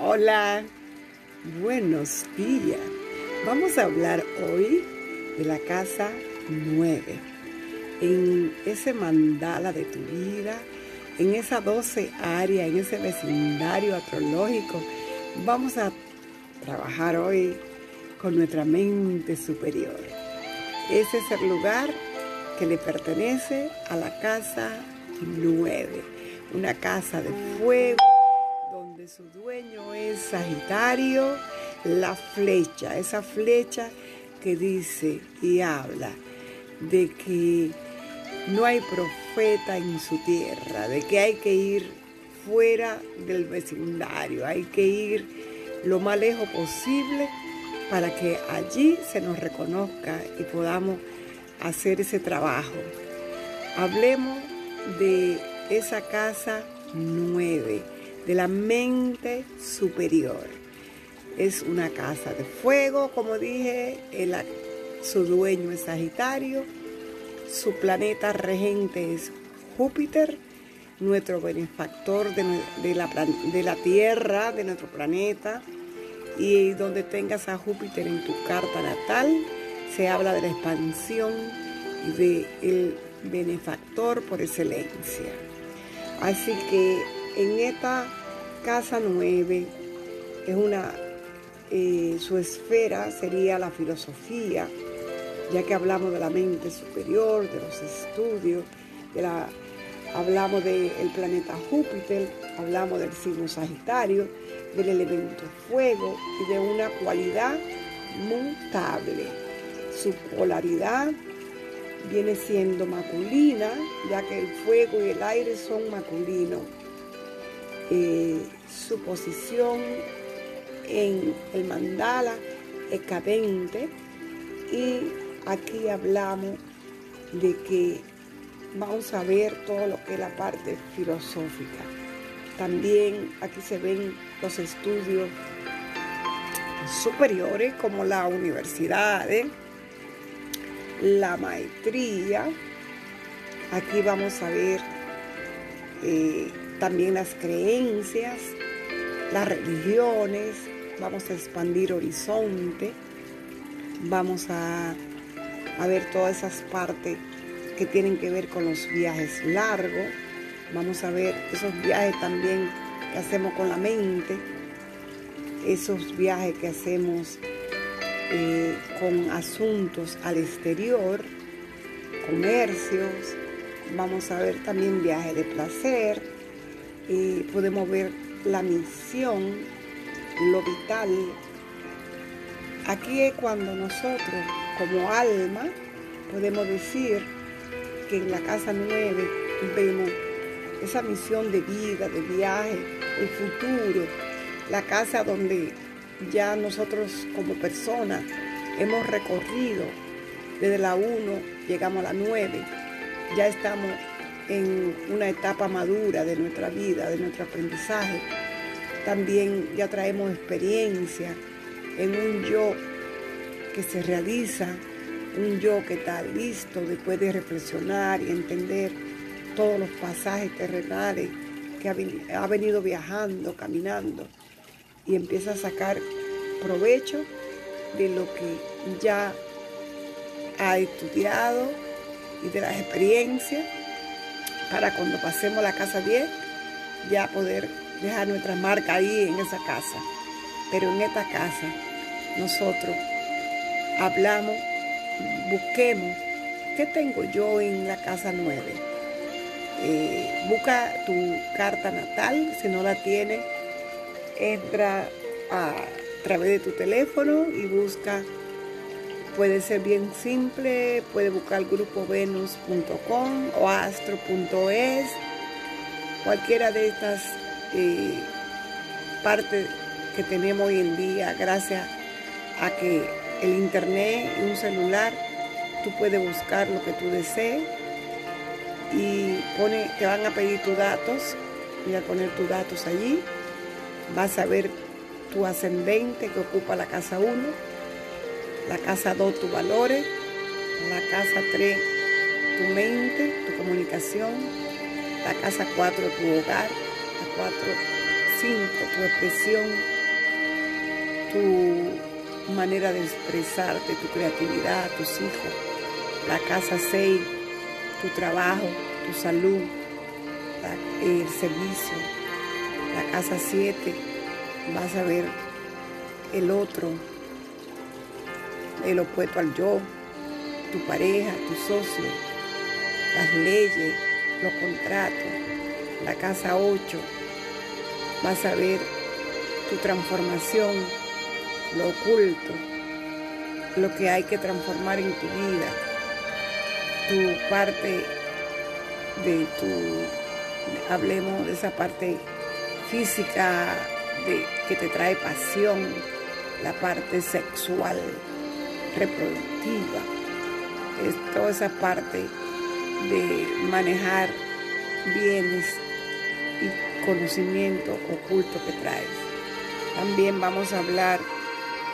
Hola, buenos días. Vamos a hablar hoy de la casa 9. En ese mandala de tu vida, en esa 12 área, en ese vecindario astrológico, vamos a trabajar hoy con nuestra mente superior. Ese es el lugar que le pertenece a la casa 9, una casa de fuego su dueño es Sagitario, la flecha, esa flecha que dice y habla de que no hay profeta en su tierra, de que hay que ir fuera del vecindario, hay que ir lo más lejos posible para que allí se nos reconozca y podamos hacer ese trabajo. Hablemos de esa casa nueve, de la mente superior. Es una casa de fuego, como dije, su dueño es Sagitario, su planeta regente es Júpiter, nuestro benefactor de, la, de la Tierra, de nuestro planeta, y donde tengas a Júpiter en tu carta natal, se habla de la expansión y del benefactor por excelencia. Así que en esta casa 9 es una eh, su esfera sería la filosofía, ya que hablamos de la mente superior, de los estudios, de la, hablamos del planeta Júpiter, hablamos del signo Sagitario, del elemento fuego y de una cualidad mutable su polaridad viene siendo masculina, ya que el fuego y el aire son masculinos. Eh, su posición en el mandala es cadente y aquí hablamos de que vamos a ver todo lo que es la parte filosófica. También aquí se ven los estudios superiores como la universidad, ¿eh? la maestría. Aquí vamos a ver eh, también las creencias, las religiones, vamos a expandir horizonte, vamos a, ver todas esas partes que tienen que ver con los viajes largos, vamos a ver esos viajes también que hacemos con la mente, esos viajes que hacemos eh, con asuntos al exterior, comercios, vamos a ver también viajes de placer, y podemos ver la misión, lo vital. Aquí es cuando nosotros como alma podemos decir que en la casa 9 vemos esa misión de vida, de viaje, el futuro, la casa donde ya nosotros como personas hemos recorrido. Desde la 1, llegamos a la 9, ya estamos en una etapa madura de nuestra vida, de nuestro aprendizaje. También ya traemos experiencia en un yo que se realiza, un yo que está listo después de reflexionar y entender todos los pasajes terrenales que ha venido viajando, caminando y empieza a sacar provecho de lo que ya ha estudiado y de las experiencias para cuando pasemos la casa 10 ya poder dejar nuestra marca ahí en esa casa. Pero en esta casa nosotros hablamos, busquemos, ¿qué tengo yo en la casa 9? Eh, busca tu carta natal, si no la tienes, entra a través de tu teléfono y busca, puede ser bien simple, puede buscar grupovenus.com o astro.es, cualquiera de estas eh, partes que tenemos hoy en día gracias a que el internet y un celular, tú puedes buscar lo que tú desees y pone, te van a pedir tus datos, voy a poner tus datos allí. Vas a ver tu ascendente que ocupa la casa 1, la casa 2 tus valores, la casa 3 tu mente, tu comunicación, la casa 4 tu hogar, la 4 5, tu expresión, tu manera de expresarte, tu creatividad, tus hijos. La casa 6, tu trabajo, tu salud, el servicio. La casa 7, vas a ver el otro, el opuesto al yo, tu pareja, tu socio, las leyes, los contratos, la casa 8, vas a ver tu transformación, lo oculto, lo que hay que transformar en tu vida, tu parte de tu, hablemos de esa parte física de, que te trae pasión, la parte sexual, reproductiva, es toda esa parte de manejar bienes y conocimiento oculto que traes. También vamos a hablar,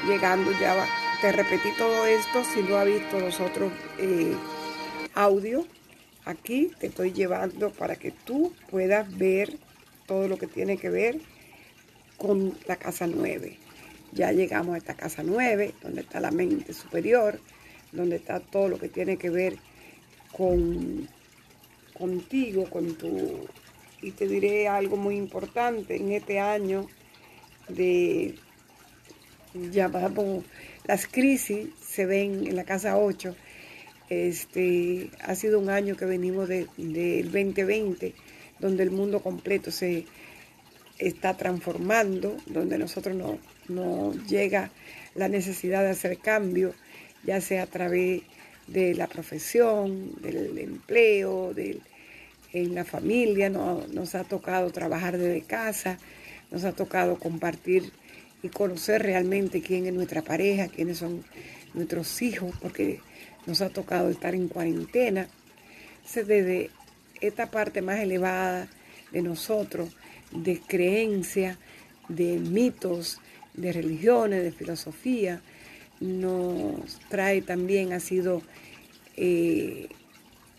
llegando ya, te repetí todo esto, si no has visto los otros eh, audios, aquí te estoy llevando para que tú puedas ver todo lo que tiene que ver con la casa 9. Ya llegamos a esta casa 9, donde está la mente superior, donde está todo lo que tiene que ver con contigo, con tu... Y te diré algo muy importante en este año de llamamos las crisis se ven en la casa 8. Este ha sido un año que venimos del 2020, donde el mundo completo se está transformando, donde nosotros no, no llega la necesidad de hacer cambio, ya sea a través de la profesión, del empleo, del, en la familia, no, nos ha tocado trabajar desde casa, nos ha tocado compartir y conocer realmente quién es nuestra pareja, quiénes son nuestros hijos, porque nos ha tocado estar en cuarentena. desde esta parte más elevada de nosotros, de creencia, de mitos, de religiones, de filosofía, nos trae también, ha sido eh,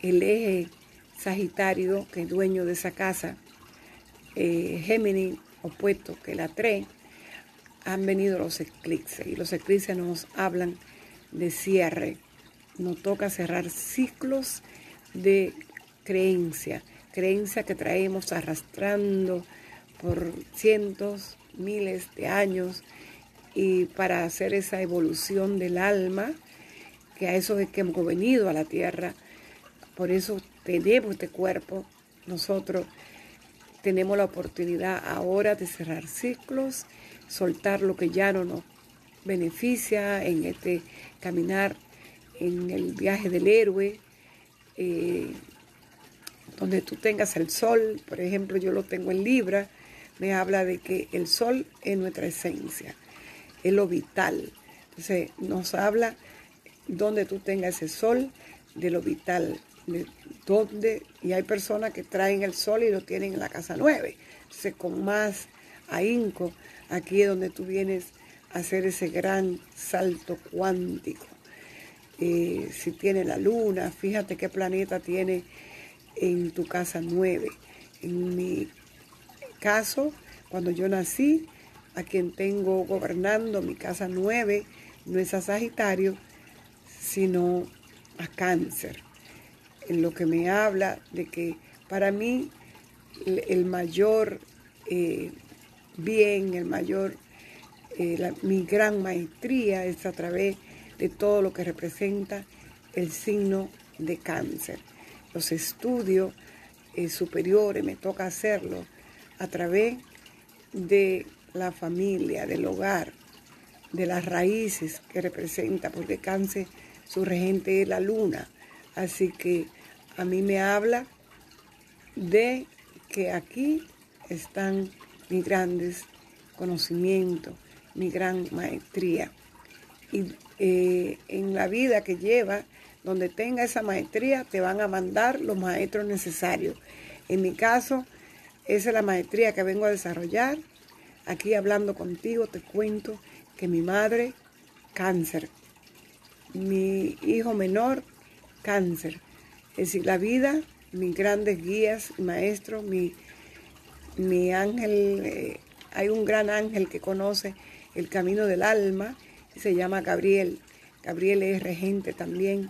el eje Sagitario, que es dueño de esa casa, eh, Géminis, opuesto, que la trae, han venido los eclipses y los eclipses nos hablan de cierre. Nos toca cerrar ciclos de creencia, creencia que traemos arrastrando por cientos, miles de años y para hacer esa evolución del alma, que a eso es que hemos venido a la tierra, por eso tenemos este cuerpo, nosotros tenemos la oportunidad ahora de cerrar ciclos, soltar lo que ya no nos beneficia en este caminar, en el viaje del héroe, eh, donde tú tengas el sol, por ejemplo, yo lo tengo en Libra, me habla de que el sol es nuestra esencia es lo vital. Entonces nos habla donde tú tengas ese sol, de lo vital, de dónde, y hay personas que traen el sol y lo tienen en la casa 9. Entonces con más ahínco, aquí es donde tú vienes a hacer ese gran salto cuántico. Eh, si tiene la luna, fíjate qué planeta tiene en tu casa 9. En mi caso, cuando yo nací, a quien tengo gobernando mi casa 9 no es a Sagitario, sino a Cáncer. En lo que me habla de que para mí el mayor eh, bien, el mayor, eh, mi gran maestría es a través de todo lo que representa el signo de cáncer. Los estudios eh, superiores me toca hacerlo a través de la familia, del hogar, de las raíces que representa, porque Cáncer, su regente es la luna. Así que a mí me habla de que aquí están mis grandes conocimientos, mi gran maestría. Y eh, en la vida que lleva, donde tenga esa maestría, te van a mandar los maestros necesarios. En mi caso, esa es la maestría que vengo a desarrollar Aquí hablando contigo te cuento que mi madre, cáncer. Mi hijo menor, cáncer. Es decir, la vida, mis grandes guías, maestros, mi, mi ángel eh, hay un gran ángel que conoce el camino del alma se llama Gabriel. Gabriel es regente también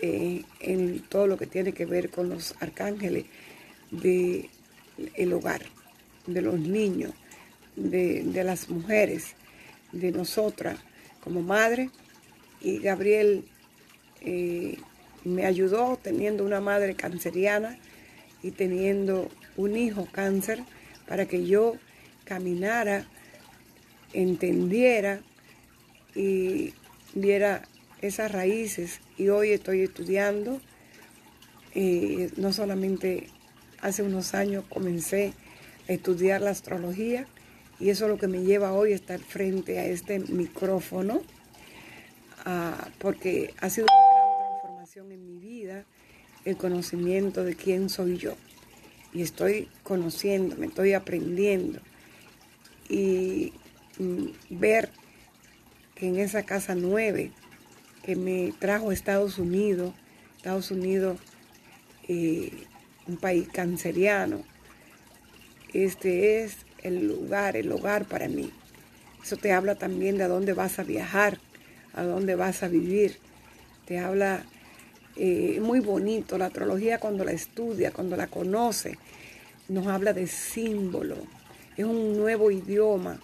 eh, en todo lo que tiene que ver con los arcángeles del el hogar, de los niños, de, las mujeres, de nosotras como madre. Y Gabriel eh, me ayudó teniendo una madre canceriana y teniendo un hijo cáncer para que yo caminara, entendiera y viera esas raíces. Y hoy estoy estudiando, eh, no solamente hace unos años comencé a estudiar la astrología y eso es lo que me lleva hoy a estar frente a este micrófono, ah, porque ha sido una gran transformación en mi vida el conocimiento de quién soy yo. Y estoy conociendo, me estoy aprendiendo. Y mm, ver que en esa casa nueve que me trajo a Estados Unidos, Estados Unidos, eh, un país canceriano, este es el lugar, el hogar para mí. Eso te habla también de a dónde vas a viajar, a dónde vas a vivir. Te habla eh, muy bonito. La astrología cuando la estudia, cuando la conoce, nos habla de símbolo. Es un nuevo idioma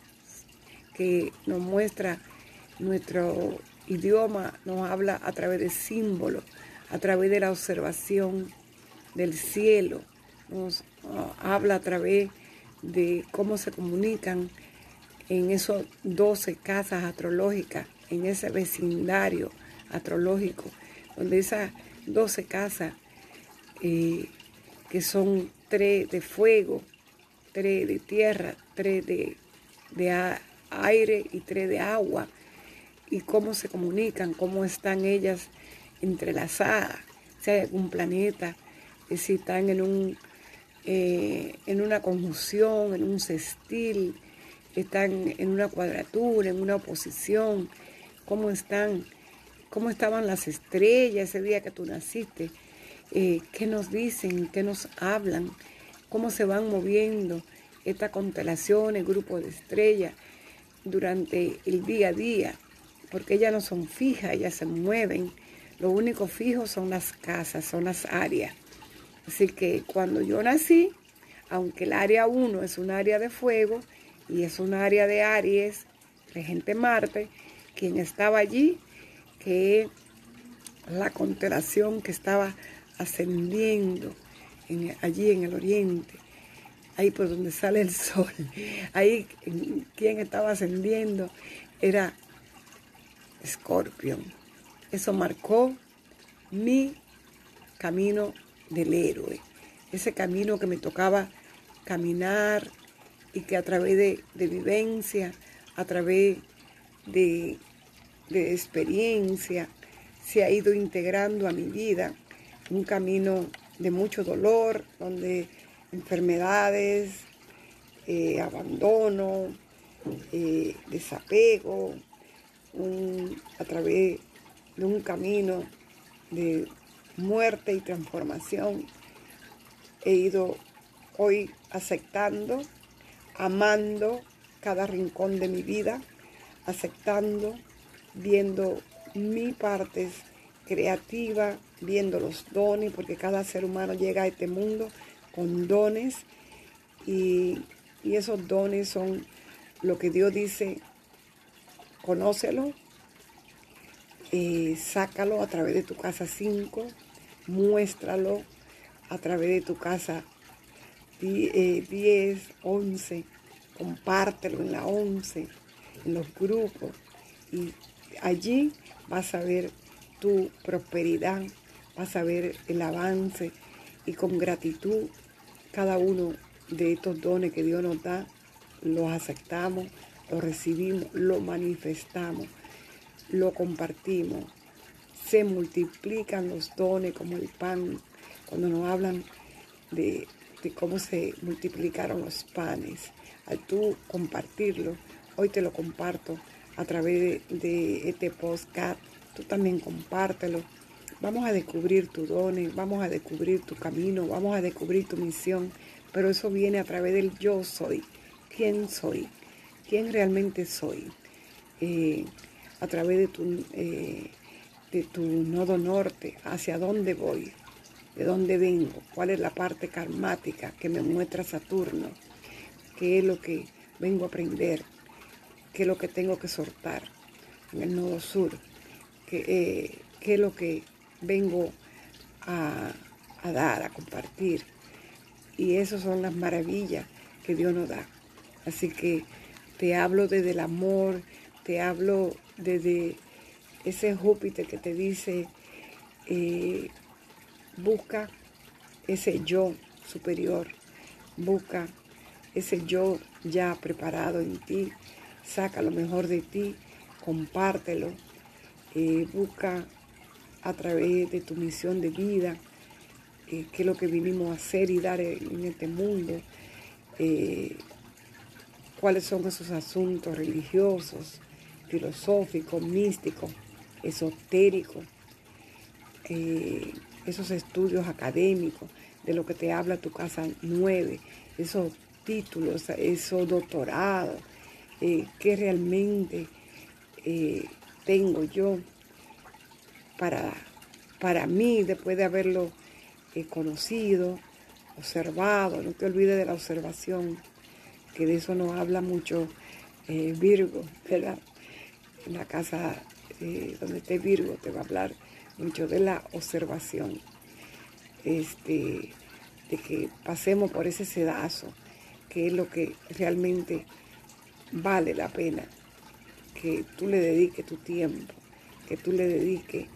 que nos muestra nuestro idioma, nos habla a través de símbolos, a través de la observación del cielo, nos ah, habla a través de cómo se comunican en esos 12 casas astrológicas, en ese vecindario astrológico donde esas 12 casas, eh, que son tres de fuego, tres de tierra, tres de, aire y tres de agua, y cómo se comunican, cómo están ellas entrelazadas, si hay algún planeta, si están en, un, eh, en una conjunción, en un sextil, están en una cuadratura, en una oposición, cómo están cómo estaban las estrellas ese día que tú naciste, eh, qué nos dicen, qué nos hablan, cómo se van moviendo esta constelación, el grupo de estrellas durante el día a día, porque ellas no son fijas, ellas se mueven. Lo único fijo son las casas, son las áreas. Así que cuando yo nací, aunque el área 1 es un área de fuego y es un área de Aries, regente Marte, quien estaba allí que la constelación que estaba ascendiendo allí en el oriente, ahí por donde sale el sol, ahí quien estaba ascendiendo era Escorpión. Eso marcó mi camino del héroe, ese camino que me tocaba caminar y que a través de, de vivencia, a través de de experiencia se ha ido integrando a mi vida. Un camino de mucho dolor, donde enfermedades, eh, abandono, eh, desapego, a través de un camino de muerte y transformación, he ido hoy aceptando, amando cada rincón de mi vida, aceptando viendo mi parte creativa, viendo los dones, porque cada ser humano llega a este mundo con dones y, esos dones son lo que Dios dice, conócelo, eh, sácalo a través de tu casa 5, muéstralo a través de tu casa 10, 11, eh, compártelo en la 11, en los grupos y allí vas a ver tu prosperidad, vas a ver el avance y con gratitud cada uno de estos dones que Dios nos da, los aceptamos, los recibimos, los manifestamos, lo compartimos. Se multiplican los dones como el pan, cuando nos hablan de, cómo se multiplicaron los panes. Al tú compartirlo, hoy te lo comparto a través de, este podcast. Tú también compártelo. Vamos a descubrir tus dones, vamos a descubrir tu camino, vamos a descubrir tu misión. Pero eso viene a través del yo soy, quién soy, quién realmente soy, eh, a través de tu, eh, de tu nodo norte, hacia dónde voy, de dónde vengo, cuál es la parte karmática que me muestra Saturno, qué es lo que vengo a aprender, qué es lo que tengo que soltar en el nodo sur, qué, eh, qué es lo que vengo a, a dar, a compartir. Y esas son las maravillas que Dios nos da. Así que te hablo desde el amor, te hablo desde ese Júpiter que te dice, eh, busca ese yo superior, busca ese yo ya preparado en ti, saca lo mejor de ti, compártelo, eh, busca a través de tu misión de vida, eh, qué es lo que vinimos a hacer y dar en este mundo, cuáles son esos asuntos religiosos, filosóficos, místicos, esotéricos, eh, esos estudios académicos, de lo que te habla tu casa 9, esos títulos, esos doctorados, que realmente tengo yo para, para mí después de haberlo conocido, observado, no te olvides de la observación, que de eso nos habla mucho eh, Virgo, ¿verdad? En la casa donde esté Virgo te va a hablar mucho de la observación, este, de que pasemos por ese sedazo, que es lo que realmente vale la pena, que tú le dediques tu tiempo, que tú le dediques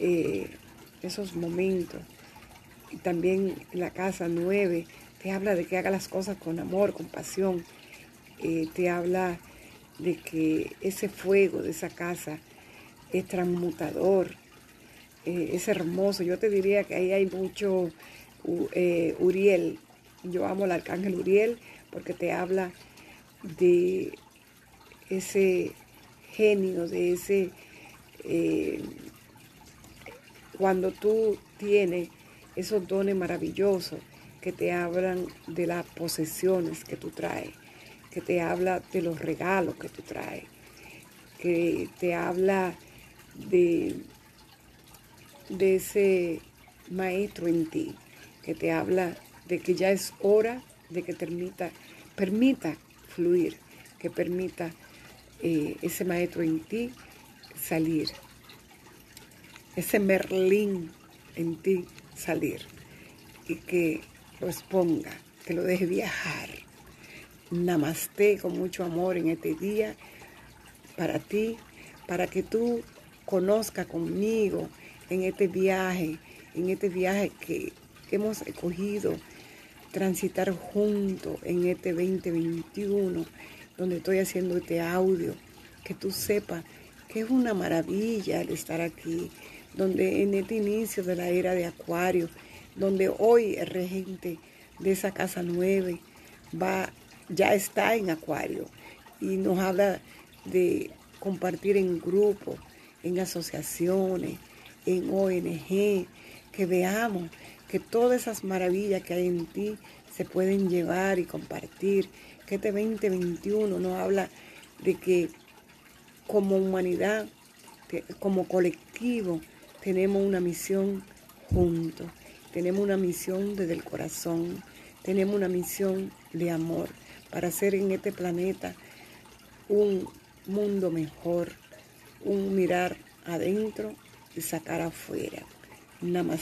eh, esos momentos y también la casa 9 te habla de que haga las cosas con amor, con pasión. Eh, te habla de que ese fuego de esa casa es transmutador, eh, es hermoso. Yo te diría que ahí hay mucho eh, Uriel. Yo amo al arcángel Uriel porque te habla de ese genio, de ese... cuando tú tienes esos dones maravillosos que te hablan de las posesiones que tú traes, que te habla de los regalos que tú traes, que te habla de, de ese maestro en ti, que te habla de que ya es hora de que permita, permita fluir, que permita eh, ese maestro en ti salir, ese Merlín en ti salir y que lo exponga, que lo deje viajar. Namaste con mucho amor en este día para ti, para que tú conozcas conmigo en este viaje, en este viaje que hemos escogido transitar juntos en este 2021, donde estoy haciendo este audio, que tú sepas que es una maravilla el estar aquí, donde en este inicio de la era de Acuario, donde hoy el regente de esa casa nueve va, ya está en Acuario y nos habla de compartir en grupos, en asociaciones, en ONG, que veamos que todas esas maravillas que hay en ti se pueden llevar y compartir, que este 2021 nos habla de que como humanidad, como colectivo, tenemos una misión juntos, tenemos una misión desde el corazón, tenemos una misión de amor para hacer en este planeta un mundo mejor, un mirar adentro y sacar afuera. Namaste.